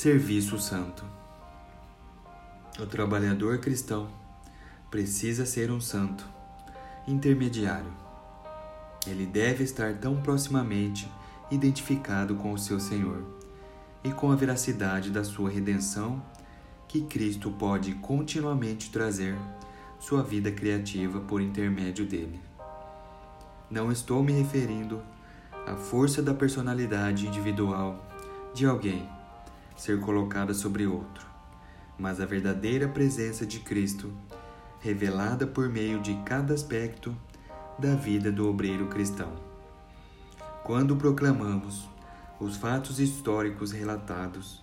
Serviço Santo. O trabalhador cristão precisa ser um santo, intermediário. Ele deve estar tão proximamente identificado com o seu Senhor e com a veracidade da sua redenção que Cristo pode continuamente trazer sua vida criativa por intermédio dele. Não estou me referindo à força da personalidade individual de alguém ser colocada sobre outro, mas a verdadeira presença de Cristo revelada por meio de cada aspecto da vida do obreiro cristão. Quando proclamamos os fatos históricos relatados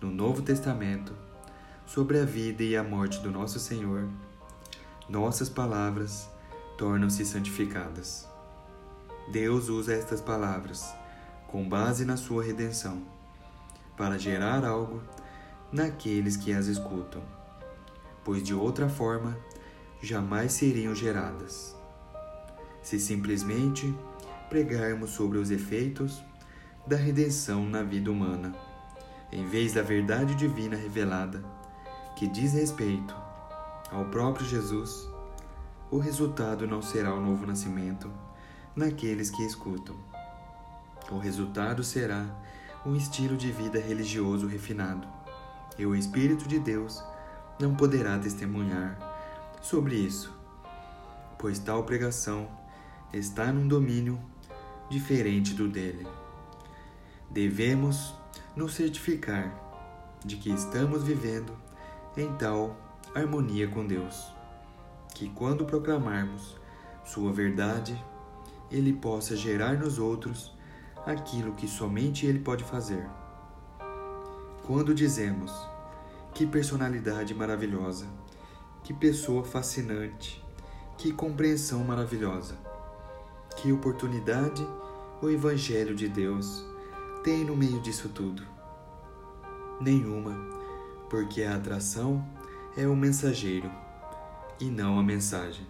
no Novo Testamento sobre a vida e a morte do nosso Senhor, nossas palavras tornam-se santificadas. Deus usa estas palavras, com base na sua redenção, para gerar algo naqueles que as escutam, pois de outra forma jamais seriam geradas. Se simplesmente pregarmos sobre os efeitos da redenção na vida humana, em vez da verdade divina revelada, que diz respeito ao próprio Jesus, o resultado não será o novo nascimento naqueles que escutam. O resultado será um estilo de vida religioso refinado, e o Espírito de Deus não poderá testemunhar sobre isso, pois tal pregação está num domínio diferente do dele. Devemos nos certificar de que estamos vivendo em tal harmonia com Deus, que quando proclamarmos Sua verdade, Ele possa gerar nos outros aquilo que somente Ele pode fazer. Quando dizemos que personalidade maravilhosa, que pessoa fascinante, que compreensão maravilhosa, que oportunidade o Evangelho de Deus tem no meio disso tudo? Nenhuma, porque a atração é o mensageiro e não a mensagem.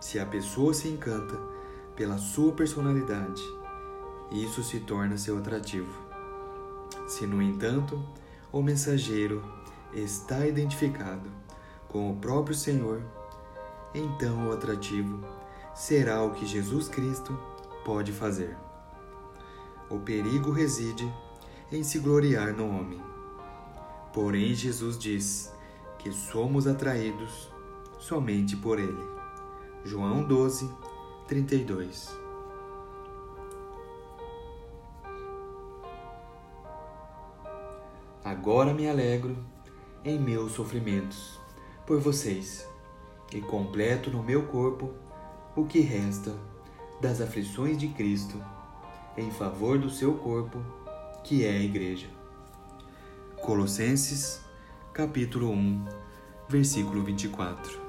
Se a pessoa se encanta pela sua personalidade, isso se torna seu atrativo. Se, no entanto, o mensageiro está identificado com o próprio Senhor, então o atrativo será o que Jesus Cristo pode fazer. O perigo reside em se gloriar no homem. Porém, Jesus diz que somos atraídos somente por Ele. João 12, 32 Agora me alegro em meus sofrimentos por vocês e completo no meu corpo o que resta das aflições de Cristo em favor do seu corpo, que é a Igreja. Colossenses, capítulo 1, versículo 24.